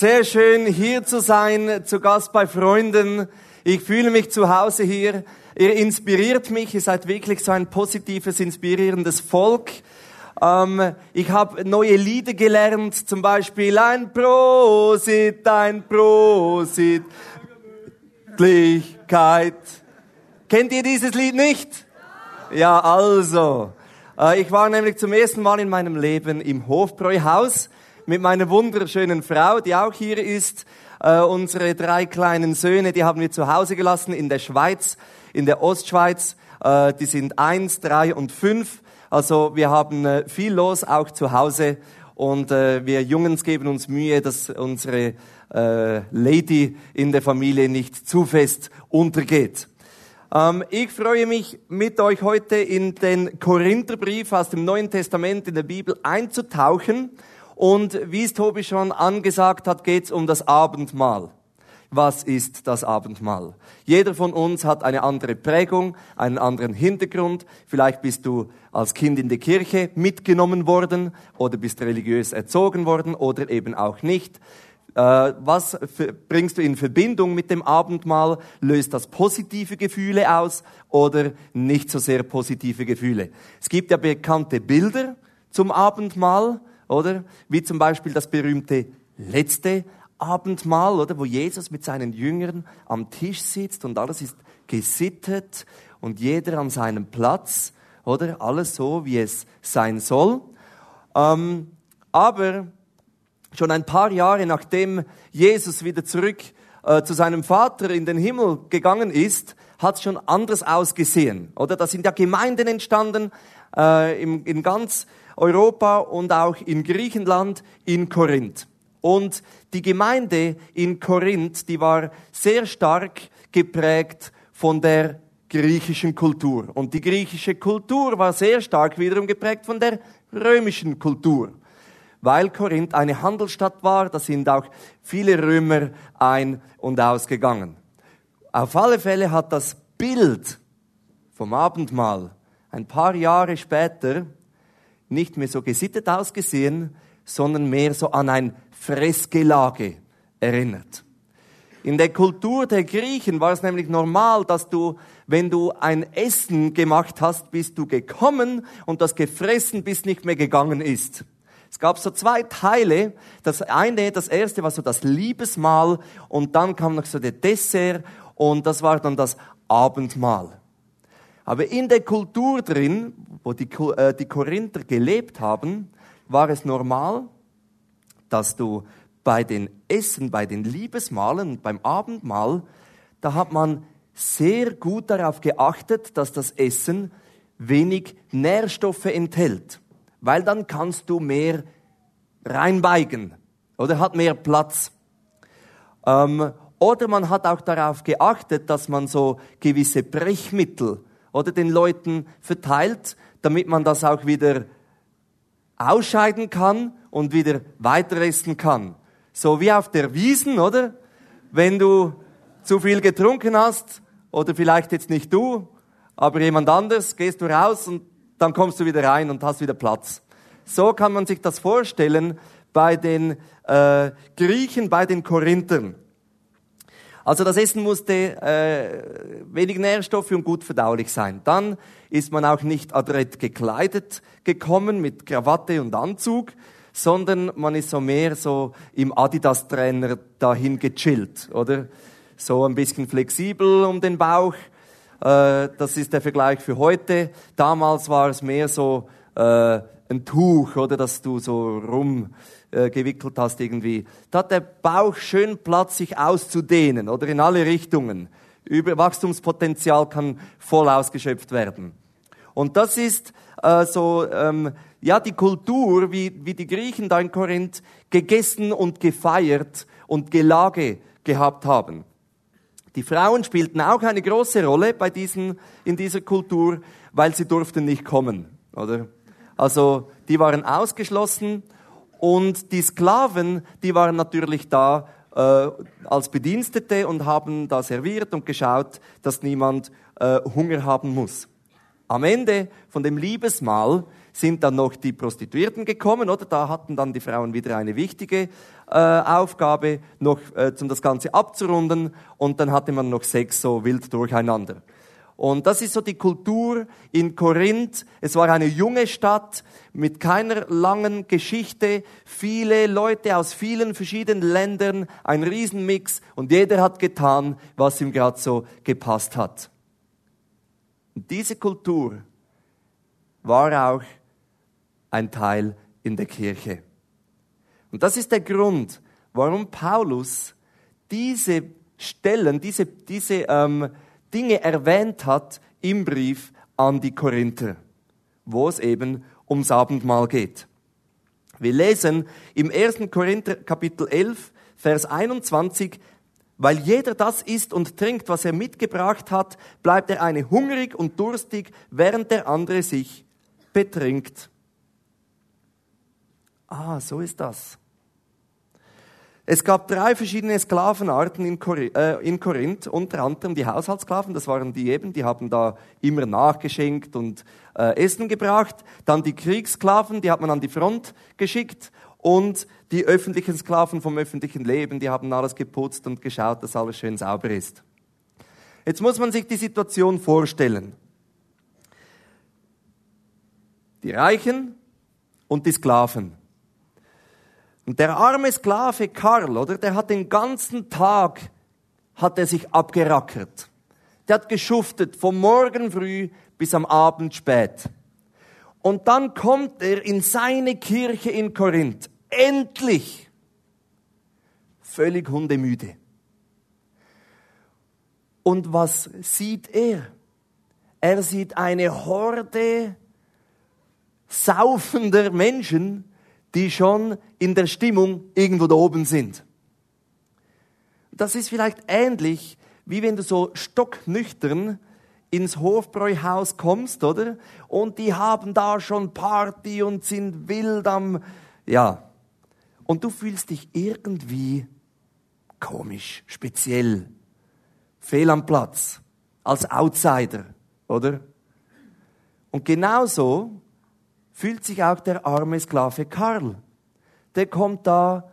Sehr schön hier zu sein, zu Gast bei Freunden. Ich fühle mich zu Hause hier. Ihr inspiriert mich, ihr seid wirklich so ein positives, inspirierendes Volk. Ähm, ich habe neue Lieder gelernt, zum Beispiel ein Prosit, ein Prosit, Glichkeit. Kennt ihr dieses Lied nicht? Ja, also. Äh, ich war nämlich zum ersten Mal in meinem Leben im Hofbräuhaus mit meiner wunderschönen Frau, die auch hier ist. Äh, unsere drei kleinen Söhne, die haben wir zu Hause gelassen in der Schweiz, in der Ostschweiz. Äh, die sind eins, drei und fünf. Also wir haben äh, viel los, auch zu Hause. Und äh, wir Jungs geben uns Mühe, dass unsere äh, Lady in der Familie nicht zu fest untergeht. Ähm, ich freue mich, mit euch heute in den Korintherbrief aus dem Neuen Testament in der Bibel einzutauchen. Und wie es Tobi schon angesagt hat, geht es um das Abendmahl. Was ist das Abendmahl? Jeder von uns hat eine andere Prägung, einen anderen Hintergrund. Vielleicht bist du als Kind in die Kirche mitgenommen worden oder bist religiös erzogen worden oder eben auch nicht. Äh, was bringst du in Verbindung mit dem Abendmahl? Löst das positive Gefühle aus oder nicht so sehr positive Gefühle? Es gibt ja bekannte Bilder zum Abendmahl, oder? Wie zum Beispiel das berühmte letzte Abendmahl, oder? Wo Jesus mit seinen Jüngern am Tisch sitzt und alles ist gesittet und jeder an seinem Platz, oder? Alles so, wie es sein soll. Ähm, aber Schon ein paar Jahre nachdem Jesus wieder zurück äh, zu seinem Vater in den Himmel gegangen ist, hat es schon anders ausgesehen. Oder da sind ja Gemeinden entstanden äh, im, in ganz Europa und auch in Griechenland, in Korinth. Und die Gemeinde in Korinth, die war sehr stark geprägt von der griechischen Kultur. Und die griechische Kultur war sehr stark wiederum geprägt von der römischen Kultur weil Korinth eine Handelsstadt war. Da sind auch viele Römer ein- und ausgegangen. Auf alle Fälle hat das Bild vom Abendmahl ein paar Jahre später nicht mehr so gesittet ausgesehen, sondern mehr so an ein Fressgelage erinnert. In der Kultur der Griechen war es nämlich normal, dass du, wenn du ein Essen gemacht hast, bist du gekommen und das gefressen bis nicht mehr gegangen ist. Es gab so zwei Teile. Das eine, das erste war so das Liebesmahl und dann kam noch so der Dessert und das war dann das Abendmahl. Aber in der Kultur drin, wo die, äh, die Korinther gelebt haben, war es normal, dass du bei den Essen, bei den Liebesmahlen, beim Abendmahl, da hat man sehr gut darauf geachtet, dass das Essen wenig Nährstoffe enthält weil dann kannst du mehr reinbeigen oder hat mehr Platz. Ähm, oder man hat auch darauf geachtet, dass man so gewisse Brechmittel oder den Leuten verteilt, damit man das auch wieder ausscheiden kann und wieder weiter essen kann. So wie auf der Wiesen, oder? Wenn du zu viel getrunken hast, oder vielleicht jetzt nicht du, aber jemand anders, gehst du raus und dann kommst du wieder rein und hast wieder Platz. So kann man sich das vorstellen bei den äh, Griechen, bei den Korinthern. Also das Essen musste äh, wenig Nährstoffe und gut verdaulich sein. Dann ist man auch nicht adrett gekleidet gekommen mit Krawatte und Anzug, sondern man ist so mehr so im Adidas-Trainer dahin gechillt, oder? So ein bisschen flexibel um den Bauch, äh, das ist der Vergleich für heute. Damals war es mehr so äh, ein Tuch, oder, dass du so rumgewickelt äh, hast irgendwie. Da hat der Bauch schön Platz, sich auszudehnen, oder in alle Richtungen. Über Wachstumspotenzial kann voll ausgeschöpft werden. Und das ist äh, so ähm, ja, die Kultur, wie, wie die Griechen da in Korinth gegessen und gefeiert und Gelage gehabt haben. Die Frauen spielten auch eine große Rolle bei diesen, in dieser Kultur, weil sie durften nicht kommen, oder? Also, die waren ausgeschlossen und die Sklaven, die waren natürlich da äh, als Bedienstete und haben da serviert und geschaut, dass niemand äh, Hunger haben muss. Am Ende von dem Liebesmahl sind dann noch die Prostituierten gekommen, oder? Da hatten dann die Frauen wieder eine wichtige äh, Aufgabe, noch äh, um das Ganze abzurunden. Und dann hatte man noch Sex so wild durcheinander. Und das ist so die Kultur in Korinth. Es war eine junge Stadt mit keiner langen Geschichte, viele Leute aus vielen verschiedenen Ländern, ein Riesenmix und jeder hat getan, was ihm gerade so gepasst hat. Und diese Kultur war auch ein Teil in der Kirche. Und das ist der Grund, warum Paulus diese Stellen, diese, diese ähm, Dinge erwähnt hat im Brief an die Korinther, wo es eben ums Abendmahl geht. Wir lesen im 1. Korinther Kapitel 11, Vers 21, weil jeder das isst und trinkt, was er mitgebracht hat, bleibt der eine hungrig und durstig, während der andere sich betrinkt. Ah, so ist das. Es gab drei verschiedene Sklavenarten in, Korinth, äh, in Korinth, unter anderem die Haushaltssklaven, das waren die eben, die haben da immer nachgeschenkt und äh, Essen gebracht. Dann die Kriegssklaven, die hat man an die Front geschickt. Und die öffentlichen Sklaven vom öffentlichen Leben, die haben alles geputzt und geschaut, dass alles schön sauber ist. Jetzt muss man sich die Situation vorstellen. Die Reichen und die Sklaven. Und der arme Sklave Karl, oder, der hat den ganzen Tag, hat er sich abgerackert. Der hat geschuftet, vom Morgen früh bis am Abend spät. Und dann kommt er in seine Kirche in Korinth. Endlich! Völlig hundemüde. Und was sieht er? Er sieht eine Horde saufender Menschen, die schon in der Stimmung irgendwo da oben sind. Das ist vielleicht ähnlich, wie wenn du so stocknüchtern ins Hofbräuhaus kommst, oder? Und die haben da schon Party und sind wild am, ja. Und du fühlst dich irgendwie komisch, speziell, fehl am Platz, als Outsider, oder? Und genauso fühlt sich auch der arme Sklave Karl. Der kommt da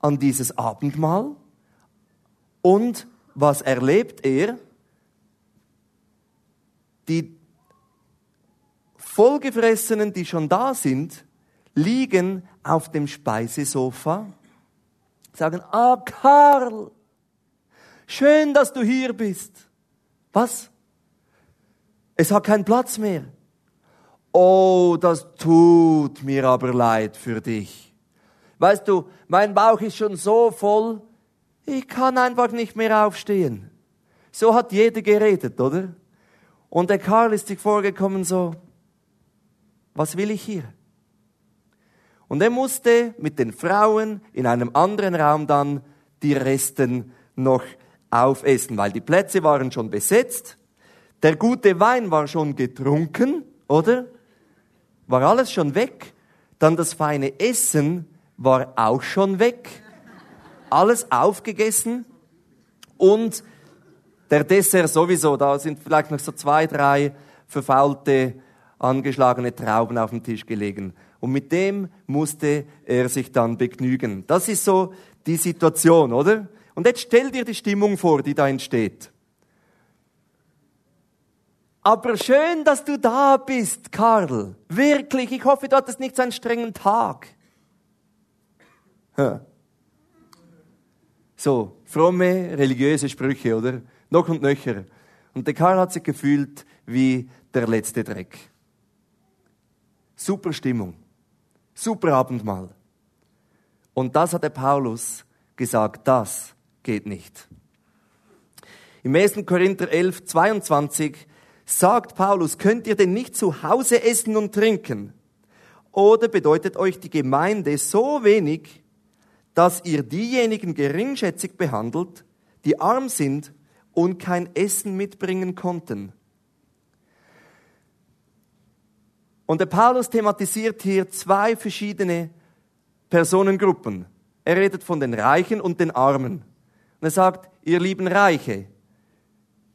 an dieses Abendmahl und was erlebt er? Die Vollgefressenen, die schon da sind, liegen auf dem Speisesofa, sagen, ah, Karl, schön, dass du hier bist. Was? Es hat keinen Platz mehr. Oh, das tut mir aber leid für dich. Weißt du, mein Bauch ist schon so voll, ich kann einfach nicht mehr aufstehen. So hat jeder geredet, oder? Und der Karl ist sich vorgekommen so, was will ich hier? Und er musste mit den Frauen in einem anderen Raum dann die Resten noch aufessen, weil die Plätze waren schon besetzt, der gute Wein war schon getrunken, oder? War alles schon weg? Dann das feine Essen war auch schon weg. Alles aufgegessen. Und der Dessert sowieso, da sind vielleicht noch so zwei, drei verfaulte, angeschlagene Trauben auf dem Tisch gelegen. Und mit dem musste er sich dann begnügen. Das ist so die Situation, oder? Und jetzt stell dir die Stimmung vor, die da entsteht. Aber schön, dass du da bist, Karl. Wirklich, ich hoffe, du hattest nicht so einen strengen Tag. So, fromme, religiöse Sprüche, oder? Noch und nöcher. Und der Karl hat sich gefühlt wie der letzte Dreck. Super Stimmung. Super Abendmahl. Und das hat der Paulus gesagt, das geht nicht. Im 1. Korinther 11, 22 sagt Paulus, könnt ihr denn nicht zu Hause essen und trinken? Oder bedeutet euch die Gemeinde so wenig, dass ihr diejenigen geringschätzig behandelt, die arm sind und kein Essen mitbringen konnten? Und der Paulus thematisiert hier zwei verschiedene Personengruppen. Er redet von den Reichen und den Armen. Und er sagt, ihr lieben Reiche,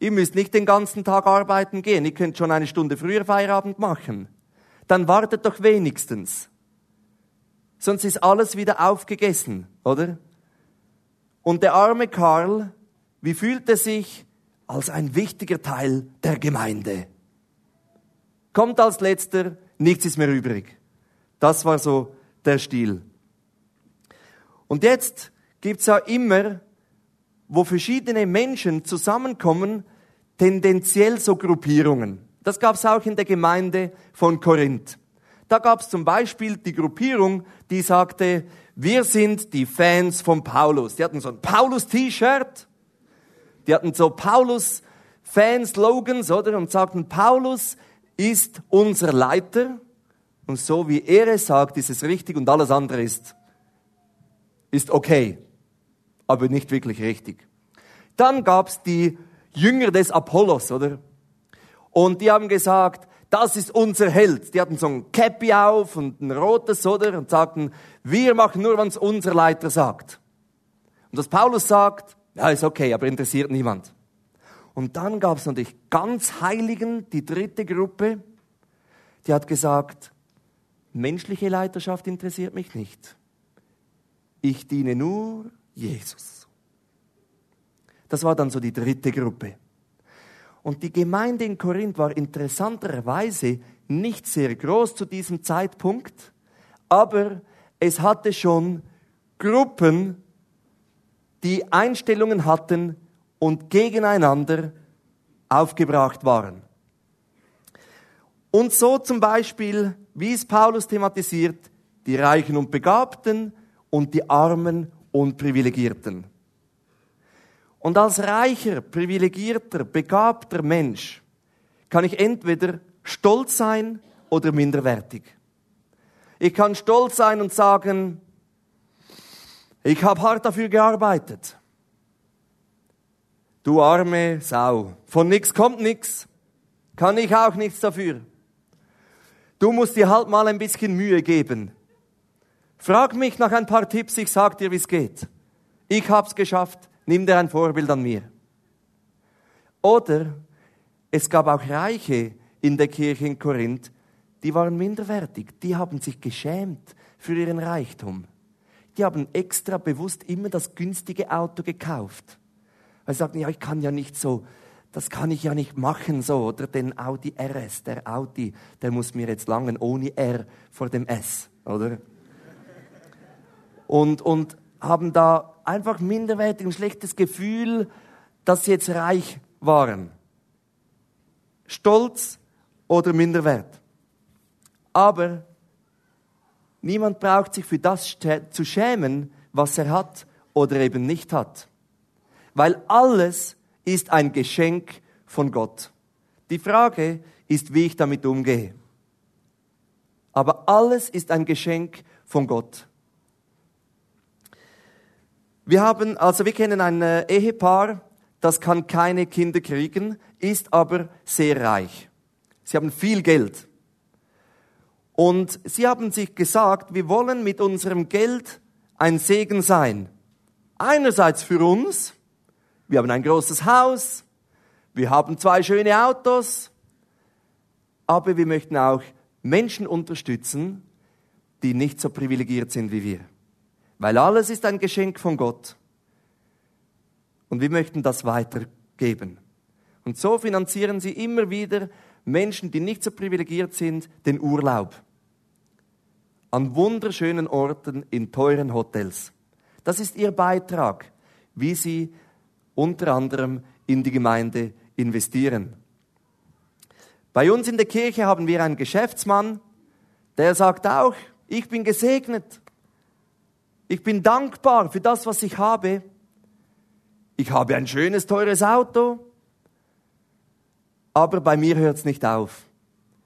ihr müsst nicht den ganzen Tag arbeiten gehen, ihr könnt schon eine Stunde früher Feierabend machen. Dann wartet doch wenigstens. Sonst ist alles wieder aufgegessen, oder? Und der arme Karl, wie fühlt er sich als ein wichtiger Teil der Gemeinde? Kommt als letzter, nichts ist mehr übrig. Das war so der Stil. Und jetzt gibt's ja immer, wo verschiedene Menschen zusammenkommen, tendenziell so Gruppierungen. Das gab's auch in der Gemeinde von Korinth. Da gab's zum Beispiel die Gruppierung, die sagte, wir sind die Fans von Paulus. Die hatten so ein Paulus-T-Shirt, die hatten so Paulus-Fan-Slogans, oder? Und sagten, Paulus ist unser Leiter und so wie er es sagt, ist es richtig und alles andere ist, ist okay, aber nicht wirklich richtig. Dann gab's die Jünger des Apollos, oder? Und die haben gesagt, das ist unser Held. Die hatten so ein Cappy auf und ein rotes, oder? Und sagten, wir machen nur, was unser Leiter sagt. Und was Paulus sagt, ja, ist okay, aber interessiert niemand. Und dann gab es natürlich ganz Heiligen, die dritte Gruppe, die hat gesagt, menschliche Leiterschaft interessiert mich nicht. Ich diene nur Jesus. Das war dann so die dritte Gruppe. Und die Gemeinde in Korinth war interessanterweise nicht sehr groß zu diesem Zeitpunkt, aber es hatte schon Gruppen, die Einstellungen hatten und gegeneinander aufgebracht waren. Und so zum Beispiel, wie es Paulus thematisiert, die Reichen und Begabten und die Armen und Privilegierten. Und als reicher, privilegierter, begabter Mensch kann ich entweder stolz sein oder minderwertig. Ich kann stolz sein und sagen, ich habe hart dafür gearbeitet. Du arme Sau, von nix kommt nix, kann ich auch nichts dafür. Du musst dir halt mal ein bisschen Mühe geben. Frag mich nach ein paar Tipps, ich sag dir, wie es geht. Ich hab's geschafft, nimm dir ein Vorbild an mir. Oder es gab auch Reiche in der Kirche in Korinth, die waren minderwertig, die haben sich geschämt für ihren Reichtum. Die haben extra bewusst immer das günstige Auto gekauft. Weil sie sagten, ja, ich kann ja nicht so, das kann ich ja nicht machen so, oder den Audi RS, der Audi, der muss mir jetzt langen ohne R vor dem S, oder? Und, und haben da einfach minderwertig, ein schlechtes Gefühl, dass sie jetzt reich waren. Stolz oder Minderwert. Aber niemand braucht sich für das zu schämen, was er hat oder eben nicht hat. Weil alles ist ein Geschenk von Gott. Die Frage ist, wie ich damit umgehe. Aber alles ist ein Geschenk von Gott. Wir haben, also wir kennen ein äh, Ehepaar, das kann keine Kinder kriegen, ist aber sehr reich. Sie haben viel Geld. Und sie haben sich gesagt, wir wollen mit unserem Geld ein Segen sein. Einerseits für uns, wir haben ein großes Haus, wir haben zwei schöne Autos, aber wir möchten auch Menschen unterstützen, die nicht so privilegiert sind wie wir weil alles ist ein Geschenk von Gott. Und wir möchten das weitergeben. Und so finanzieren sie immer wieder Menschen, die nicht so privilegiert sind, den Urlaub. An wunderschönen Orten, in teuren Hotels. Das ist ihr Beitrag, wie sie unter anderem in die Gemeinde investieren. Bei uns in der Kirche haben wir einen Geschäftsmann, der sagt auch, ich bin gesegnet. Ich bin dankbar für das, was ich habe. Ich habe ein schönes, teures Auto. Aber bei mir hört es nicht auf.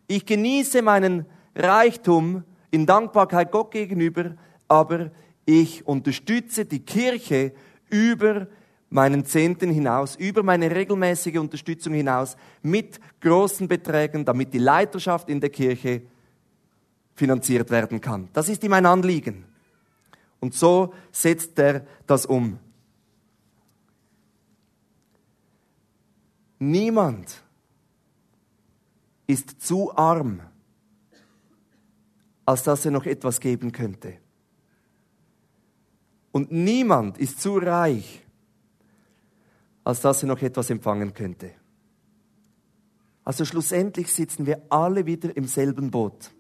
Ich genieße meinen Reichtum in Dankbarkeit Gott gegenüber, aber ich unterstütze die Kirche über meinen Zehnten hinaus, über meine regelmäßige Unterstützung hinaus mit großen Beträgen, damit die Leiterschaft in der Kirche finanziert werden kann. Das ist ihm ein Anliegen. Und so setzt er das um. Niemand ist zu arm, als dass er noch etwas geben könnte. Und niemand ist zu reich, als dass er noch etwas empfangen könnte. Also schlussendlich sitzen wir alle wieder im selben Boot.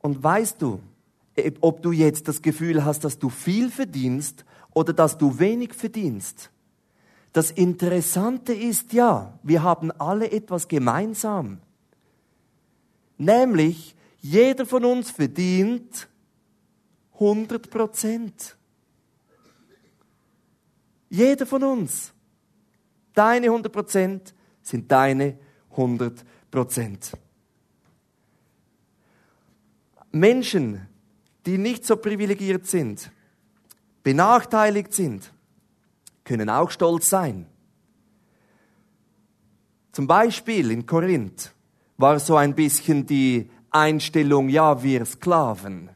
Und weißt du, ob du jetzt das Gefühl hast, dass du viel verdienst oder dass du wenig verdienst? Das Interessante ist ja, wir haben alle etwas gemeinsam. Nämlich, jeder von uns verdient 100 Prozent. Jeder von uns. Deine 100 Prozent sind deine 100 Prozent. Menschen, die nicht so privilegiert sind, benachteiligt sind, können auch stolz sein. Zum Beispiel in Korinth war so ein bisschen die Einstellung, ja, wir Sklaven.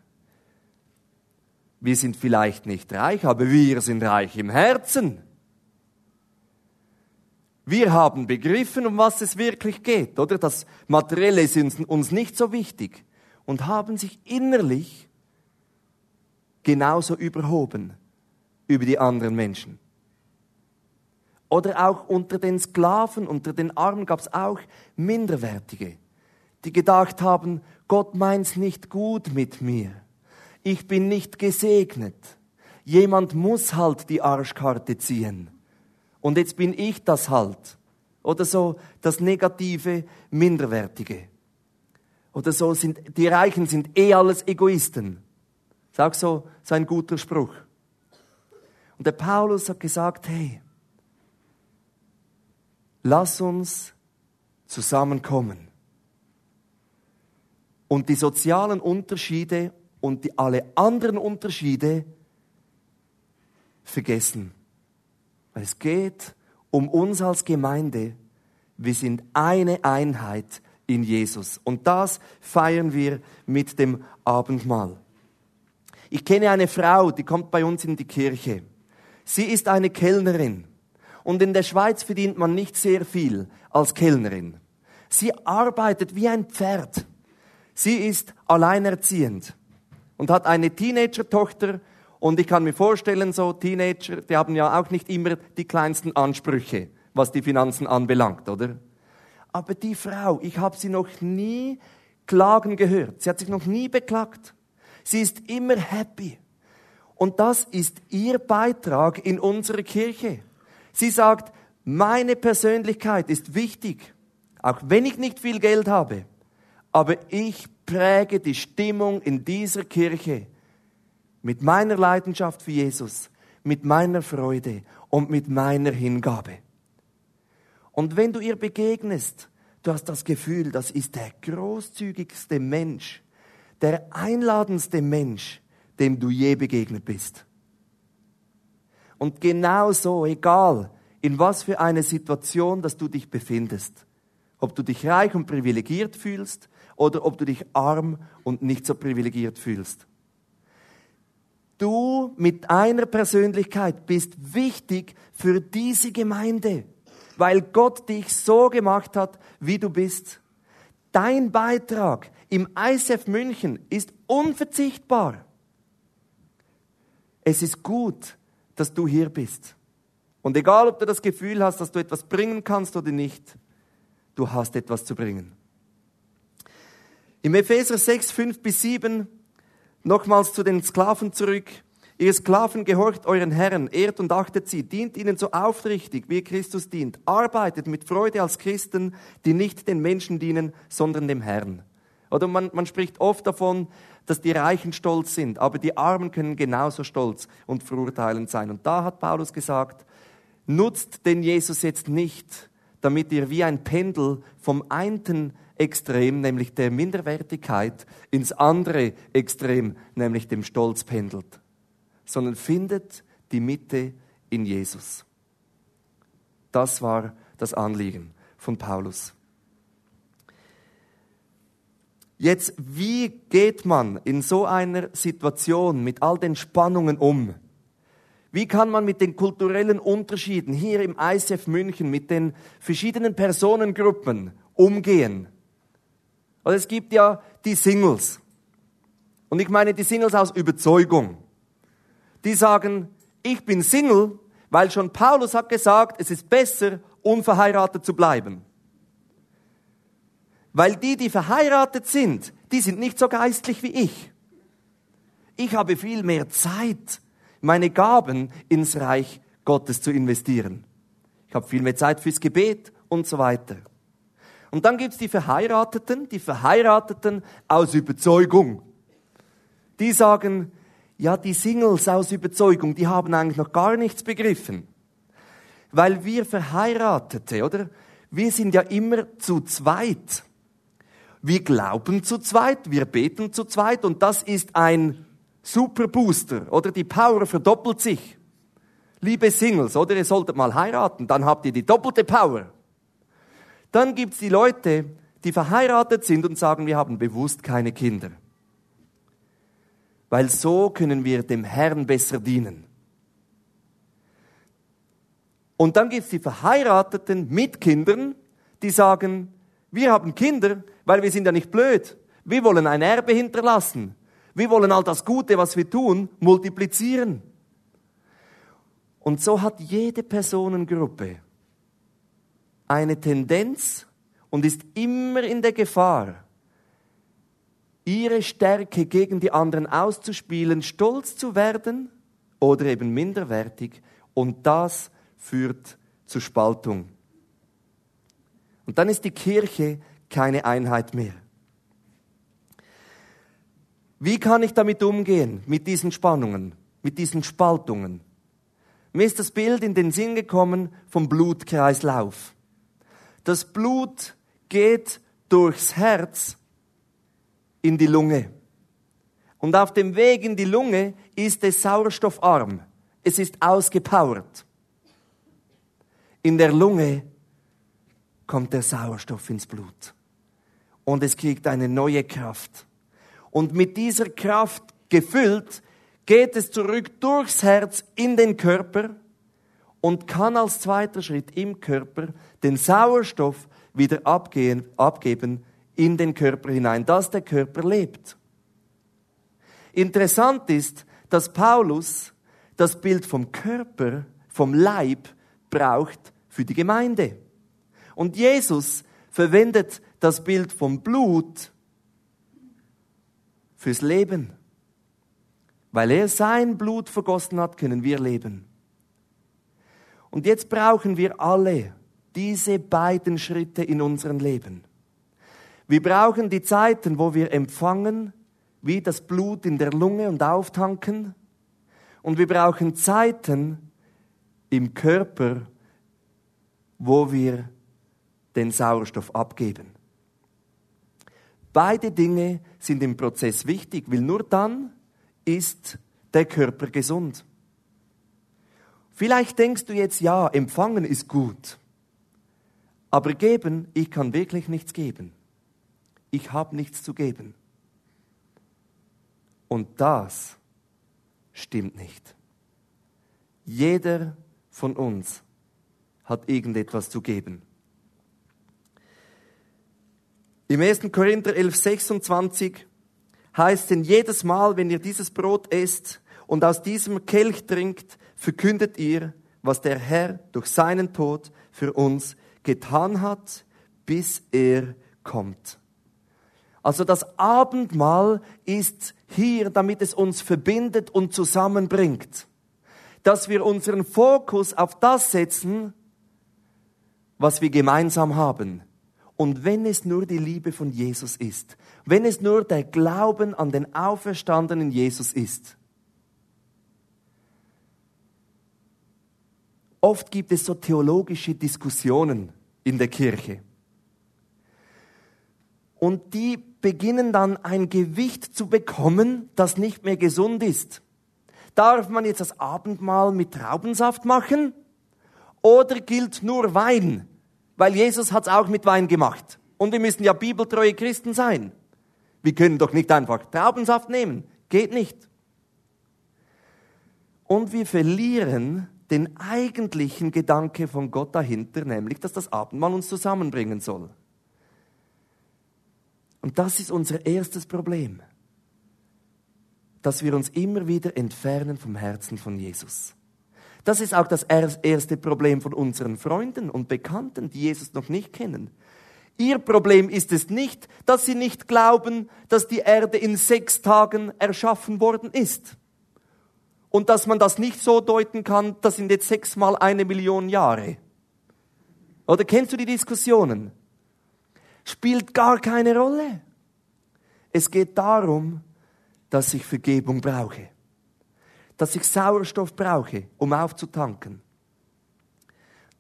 Wir sind vielleicht nicht reich, aber wir sind reich im Herzen. Wir haben begriffen, um was es wirklich geht, oder? Das Materielle ist uns nicht so wichtig und haben sich innerlich genauso überhoben über die anderen Menschen. Oder auch unter den Sklaven, unter den Armen gab es auch Minderwertige, die gedacht haben, Gott meint's nicht gut mit mir. Ich bin nicht gesegnet. Jemand muss halt die Arschkarte ziehen. Und jetzt bin ich das halt. Oder so das negative, minderwertige. Oder so sind, die Reichen sind eh alles Egoisten. Sag so, so ein guter Spruch. Und der Paulus hat gesagt, hey, lass uns zusammenkommen und die sozialen Unterschiede und die, alle anderen Unterschiede vergessen. Weil es geht um uns als Gemeinde. Wir sind eine Einheit in Jesus. Und das feiern wir mit dem Abendmahl. Ich kenne eine Frau, die kommt bei uns in die Kirche. Sie ist eine Kellnerin. Und in der Schweiz verdient man nicht sehr viel als Kellnerin. Sie arbeitet wie ein Pferd. Sie ist alleinerziehend und hat eine Teenager-Tochter. Und ich kann mir vorstellen, so Teenager, die haben ja auch nicht immer die kleinsten Ansprüche, was die Finanzen anbelangt, oder? Aber die Frau, ich habe sie noch nie klagen gehört. Sie hat sich noch nie beklagt. Sie ist immer happy. Und das ist ihr Beitrag in unserer Kirche. Sie sagt, meine Persönlichkeit ist wichtig, auch wenn ich nicht viel Geld habe, aber ich präge die Stimmung in dieser Kirche mit meiner Leidenschaft für Jesus, mit meiner Freude und mit meiner Hingabe. Und wenn du ihr begegnest, du hast das Gefühl, das ist der großzügigste Mensch, der einladendste Mensch, dem du je begegnet bist. Und genau so, egal in was für eine Situation, dass du dich befindest, ob du dich reich und privilegiert fühlst oder ob du dich arm und nicht so privilegiert fühlst. Du mit einer Persönlichkeit bist wichtig für diese Gemeinde, weil Gott dich so gemacht hat, wie du bist. Dein Beitrag im ICF München ist unverzichtbar. Es ist gut, dass du hier bist. Und egal, ob du das Gefühl hast, dass du etwas bringen kannst oder nicht, du hast etwas zu bringen. Im Epheser 6, 5 bis 7, nochmals zu den Sklaven zurück. Ihr Sklaven gehorcht euren Herren, ehrt und achtet sie, dient ihnen so aufrichtig, wie Christus dient. Arbeitet mit Freude als Christen, die nicht den Menschen dienen, sondern dem Herrn. Oder man, man spricht oft davon, dass die Reichen stolz sind, aber die Armen können genauso stolz und verurteilend sein. Und da hat Paulus gesagt, nutzt den Jesus jetzt nicht, damit ihr wie ein Pendel vom einen Extrem, nämlich der Minderwertigkeit, ins andere Extrem, nämlich dem Stolz pendelt, sondern findet die Mitte in Jesus. Das war das Anliegen von Paulus. Jetzt, wie geht man in so einer Situation mit all den Spannungen um? Wie kann man mit den kulturellen Unterschieden hier im ICF München, mit den verschiedenen Personengruppen umgehen? Also es gibt ja die Singles. Und ich meine die Singles aus Überzeugung. Die sagen, ich bin Single, weil schon Paulus hat gesagt, es ist besser, unverheiratet zu bleiben. Weil die, die verheiratet sind, die sind nicht so geistlich wie ich. Ich habe viel mehr Zeit, meine Gaben ins Reich Gottes zu investieren. Ich habe viel mehr Zeit fürs Gebet und so weiter. Und dann gibt's die Verheirateten, die Verheirateten aus Überzeugung. Die sagen, ja, die Singles aus Überzeugung, die haben eigentlich noch gar nichts begriffen. Weil wir Verheiratete, oder? Wir sind ja immer zu zweit. Wir glauben zu zweit, wir beten zu zweit und das ist ein Superbooster, oder? Die Power verdoppelt sich. Liebe Singles, oder? Ihr solltet mal heiraten, dann habt ihr die doppelte Power. Dann gibt's die Leute, die verheiratet sind und sagen, wir haben bewusst keine Kinder. Weil so können wir dem Herrn besser dienen. Und dann gibt's die Verheirateten mit Kindern, die sagen, wir haben Kinder, weil wir sind ja nicht blöd. Wir wollen ein Erbe hinterlassen. Wir wollen all das Gute, was wir tun, multiplizieren. Und so hat jede Personengruppe eine Tendenz und ist immer in der Gefahr, ihre Stärke gegen die anderen auszuspielen, stolz zu werden oder eben minderwertig. Und das führt zu Spaltung. Und dann ist die Kirche keine Einheit mehr. Wie kann ich damit umgehen, mit diesen Spannungen, mit diesen Spaltungen? Mir ist das Bild in den Sinn gekommen vom Blutkreislauf. Das Blut geht durchs Herz in die Lunge. Und auf dem Weg in die Lunge ist es sauerstoffarm. Es ist ausgepowert. In der Lunge kommt der Sauerstoff ins Blut und es kriegt eine neue Kraft. Und mit dieser Kraft gefüllt geht es zurück durchs Herz in den Körper und kann als zweiter Schritt im Körper den Sauerstoff wieder abgehen, abgeben in den Körper hinein, dass der Körper lebt. Interessant ist, dass Paulus das Bild vom Körper, vom Leib braucht für die Gemeinde. Und Jesus verwendet das Bild vom Blut fürs Leben. Weil er sein Blut vergossen hat, können wir leben. Und jetzt brauchen wir alle diese beiden Schritte in unserem Leben. Wir brauchen die Zeiten, wo wir empfangen, wie das Blut in der Lunge und auftanken. Und wir brauchen Zeiten im Körper, wo wir den Sauerstoff abgeben. Beide Dinge sind im Prozess wichtig, weil nur dann ist der Körper gesund. Vielleicht denkst du jetzt, ja, empfangen ist gut, aber geben, ich kann wirklich nichts geben. Ich habe nichts zu geben. Und das stimmt nicht. Jeder von uns hat irgendetwas zu geben. Im 1. Korinther 11, 26 heißt denn jedes Mal, wenn ihr dieses Brot esst und aus diesem Kelch trinkt, verkündet ihr, was der Herr durch seinen Tod für uns getan hat, bis er kommt. Also das Abendmahl ist hier, damit es uns verbindet und zusammenbringt. Dass wir unseren Fokus auf das setzen, was wir gemeinsam haben. Und wenn es nur die Liebe von Jesus ist, wenn es nur der Glauben an den auferstandenen Jesus ist. Oft gibt es so theologische Diskussionen in der Kirche. Und die beginnen dann ein Gewicht zu bekommen, das nicht mehr gesund ist. Darf man jetzt das Abendmahl mit Traubensaft machen oder gilt nur Wein? Weil Jesus hat es auch mit Wein gemacht. Und wir müssen ja bibeltreue Christen sein. Wir können doch nicht einfach Traubensaft nehmen. Geht nicht. Und wir verlieren den eigentlichen Gedanke von Gott dahinter, nämlich, dass das Abendmahl uns zusammenbringen soll. Und das ist unser erstes Problem, dass wir uns immer wieder entfernen vom Herzen von Jesus. Das ist auch das erste Problem von unseren Freunden und Bekannten, die Jesus noch nicht kennen. Ihr Problem ist es nicht, dass sie nicht glauben, dass die Erde in sechs Tagen erschaffen worden ist. Und dass man das nicht so deuten kann, das sind jetzt sechsmal eine Million Jahre. Oder kennst du die Diskussionen? Spielt gar keine Rolle. Es geht darum, dass ich Vergebung brauche, dass ich Sauerstoff brauche, um aufzutanken.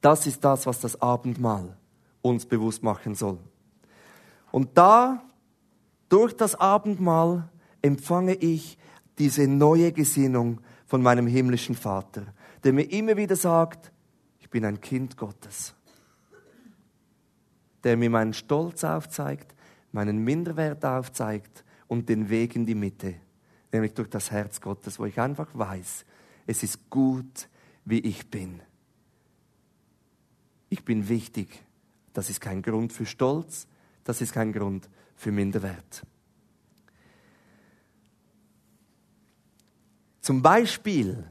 Das ist das, was das Abendmahl uns bewusst machen soll. Und da, durch das Abendmahl, empfange ich diese neue Gesinnung von meinem himmlischen Vater, der mir immer wieder sagt, ich bin ein Kind Gottes der mir meinen Stolz aufzeigt, meinen Minderwert aufzeigt und den Weg in die Mitte, nämlich durch das Herz Gottes, wo ich einfach weiß, es ist gut, wie ich bin. Ich bin wichtig. Das ist kein Grund für Stolz, das ist kein Grund für Minderwert. Zum Beispiel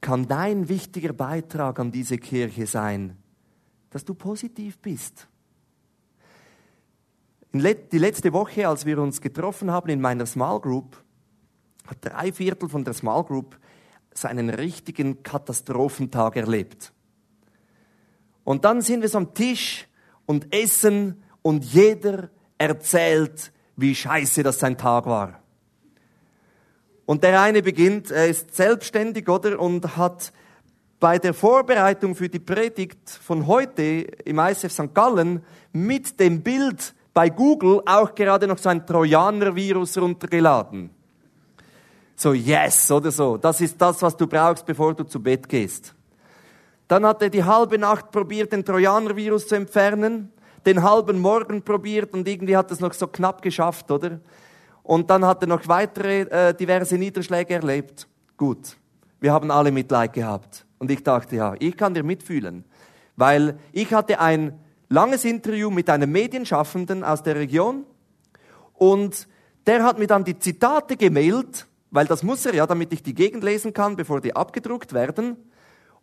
kann dein wichtiger Beitrag an diese Kirche sein, dass du positiv bist. Die letzte Woche, als wir uns getroffen haben in meiner Small Group, hat drei Viertel von der Small Group seinen richtigen Katastrophentag erlebt. Und dann sind wir so am Tisch und essen und jeder erzählt, wie scheiße das sein Tag war. Und der eine beginnt, er ist selbstständig, oder? Und hat bei der Vorbereitung für die Predigt von heute im ISF St. Gallen mit dem Bild bei Google auch gerade noch so ein Trojaner-Virus runtergeladen. So, yes, oder so. Das ist das, was du brauchst, bevor du zu Bett gehst. Dann hat er die halbe Nacht probiert, den Trojaner-Virus zu entfernen, den halben Morgen probiert und irgendwie hat es noch so knapp geschafft, oder? Und dann hat er noch weitere äh, diverse Niederschläge erlebt. Gut, wir haben alle Mitleid gehabt. Und ich dachte, ja, ich kann dir mitfühlen. Weil ich hatte ein langes Interview mit einem Medienschaffenden aus der Region und der hat mir dann die Zitate gemailt, weil das muss er ja, damit ich die Gegend lesen kann, bevor die abgedruckt werden.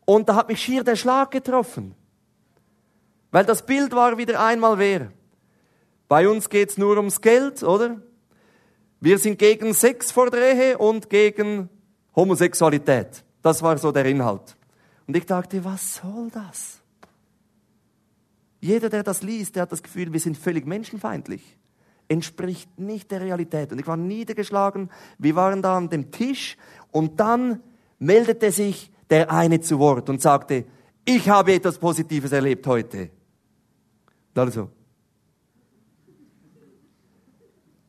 Und da hat mich schier der Schlag getroffen. Weil das Bild war wieder einmal wer. Bei uns geht's nur ums Geld, oder? Wir sind gegen Sex vor der Ehe und gegen Homosexualität. Das war so der Inhalt. Und ich dachte, was soll das? Jeder, der das liest, der hat das Gefühl, wir sind völlig menschenfeindlich. Entspricht nicht der Realität. Und ich war niedergeschlagen. Wir waren da an dem Tisch und dann meldete sich der eine zu Wort und sagte, ich habe etwas Positives erlebt heute. Und alle so.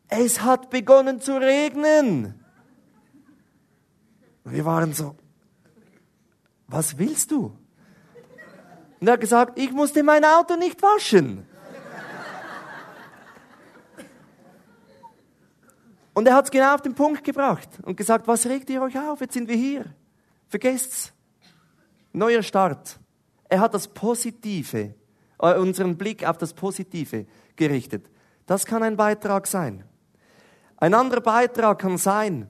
Es hat begonnen zu regnen. Wir waren so, was willst du? Und er hat gesagt, ich musste mein Auto nicht waschen. Und er hat es genau auf den Punkt gebracht und gesagt, was regt ihr euch auf? Jetzt sind wir hier. Vergesst's. Neuer Start. Er hat das Positive, äh, unseren Blick auf das Positive gerichtet. Das kann ein Beitrag sein. Ein anderer Beitrag kann sein,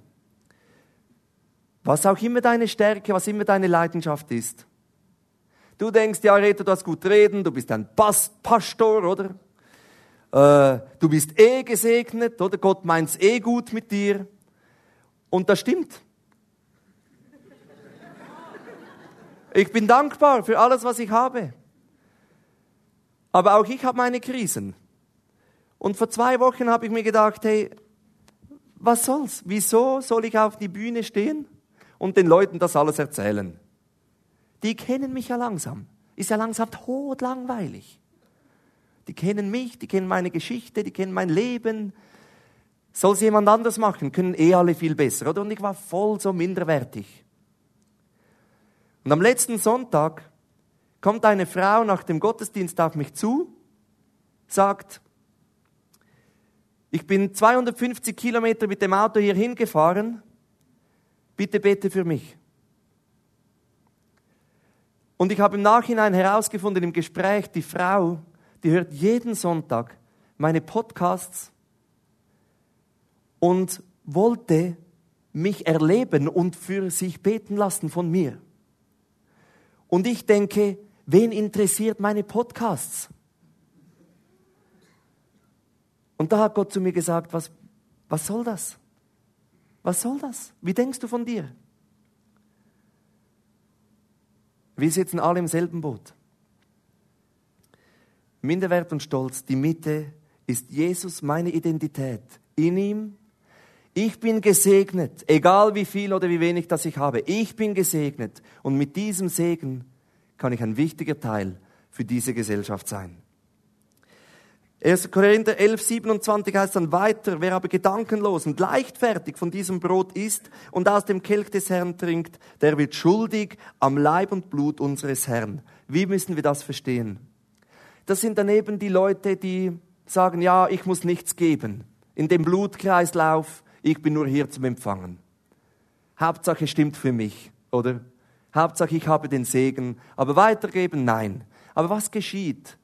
was auch immer deine Stärke, was immer deine Leidenschaft ist. Du denkst, ja, Reto, du hast gut reden, du bist ein Pastor, oder? Äh, du bist eh gesegnet, oder? Gott meint's eh gut mit dir. Und das stimmt. Ich bin dankbar für alles, was ich habe. Aber auch ich habe meine Krisen. Und vor zwei Wochen habe ich mir gedacht, hey, was soll's? Wieso soll ich auf die Bühne stehen und den Leuten das alles erzählen? Die kennen mich ja langsam. Ist ja langsam totlangweilig. Die kennen mich, die kennen meine Geschichte, die kennen mein Leben. Soll es jemand anders machen, können eh alle viel besser, oder? Und ich war voll so minderwertig. Und am letzten Sonntag kommt eine Frau nach dem Gottesdienst auf mich zu, sagt, ich bin 250 Kilometer mit dem Auto hier hingefahren, bitte bete für mich. Und ich habe im Nachhinein herausgefunden im Gespräch, die Frau, die hört jeden Sonntag meine Podcasts und wollte mich erleben und für sich beten lassen von mir. Und ich denke, wen interessiert meine Podcasts? Und da hat Gott zu mir gesagt, was, was soll das? Was soll das? Wie denkst du von dir? Wir sitzen alle im selben Boot. Minderwert und Stolz, die Mitte ist Jesus meine Identität. In ihm, ich bin gesegnet, egal wie viel oder wie wenig das ich habe. Ich bin gesegnet und mit diesem Segen kann ich ein wichtiger Teil für diese Gesellschaft sein. 1. Korinther 11, 27 heißt dann weiter, wer aber gedankenlos und leichtfertig von diesem Brot isst und aus dem Kelch des Herrn trinkt, der wird schuldig am Leib und Blut unseres Herrn. Wie müssen wir das verstehen? Das sind daneben die Leute, die sagen, ja, ich muss nichts geben. In dem Blutkreislauf, ich bin nur hier zum Empfangen. Hauptsache stimmt für mich, oder? Hauptsache ich habe den Segen, aber weitergeben, nein. Aber was geschieht,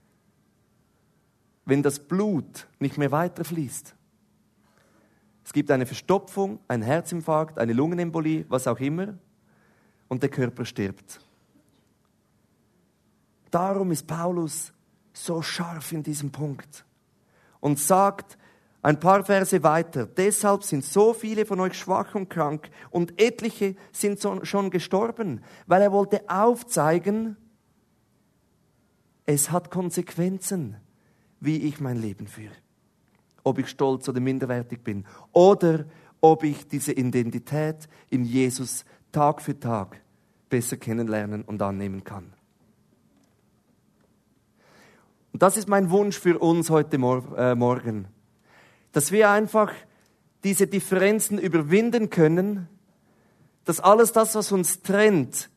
wenn das Blut nicht mehr weiterfließt. Es gibt eine Verstopfung, ein Herzinfarkt, eine Lungenembolie, was auch immer, und der Körper stirbt. Darum ist Paulus so scharf in diesem Punkt und sagt ein paar Verse weiter, deshalb sind so viele von euch schwach und krank und etliche sind schon gestorben, weil er wollte aufzeigen, es hat Konsequenzen wie ich mein Leben führe. Ob ich stolz oder minderwertig bin. Oder ob ich diese Identität in Jesus Tag für Tag besser kennenlernen und annehmen kann. Und das ist mein Wunsch für uns heute äh, Morgen, dass wir einfach diese Differenzen überwinden können, dass alles das, was uns trennt,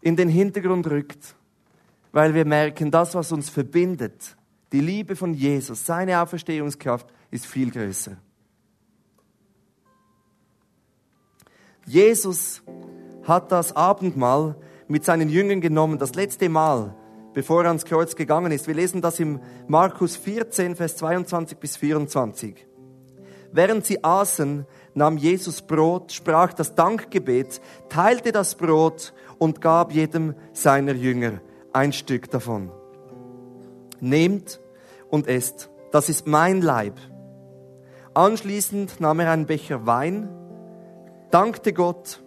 in den Hintergrund rückt, weil wir merken, das, was uns verbindet, die Liebe von Jesus, seine Auferstehungskraft ist viel größer. Jesus hat das Abendmahl mit seinen Jüngern genommen, das letzte Mal, bevor er ans Kreuz gegangen ist. Wir lesen das im Markus 14, Vers 22 bis 24. Während sie aßen, nahm Jesus Brot, sprach das Dankgebet, teilte das Brot und gab jedem seiner Jünger ein Stück davon. Nehmt und esst. Das ist mein Leib. Anschließend nahm er einen Becher Wein, dankte Gott,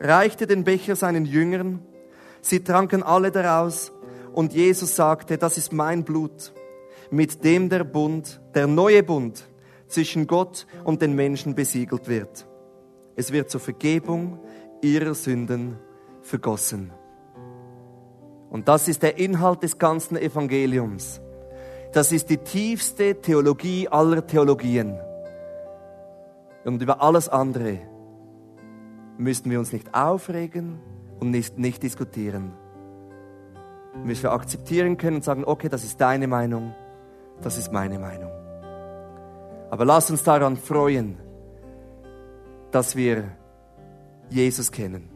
reichte den Becher seinen Jüngern, sie tranken alle daraus und Jesus sagte, das ist mein Blut, mit dem der Bund, der neue Bund zwischen Gott und den Menschen besiegelt wird. Es wird zur Vergebung ihrer Sünden vergossen. Und das ist der Inhalt des ganzen Evangeliums. Das ist die tiefste Theologie aller Theologien. Und über alles andere müssten wir uns nicht aufregen und nicht, nicht diskutieren. Müssen wir akzeptieren können und sagen, okay, das ist deine Meinung, das ist meine Meinung. Aber lass uns daran freuen, dass wir Jesus kennen.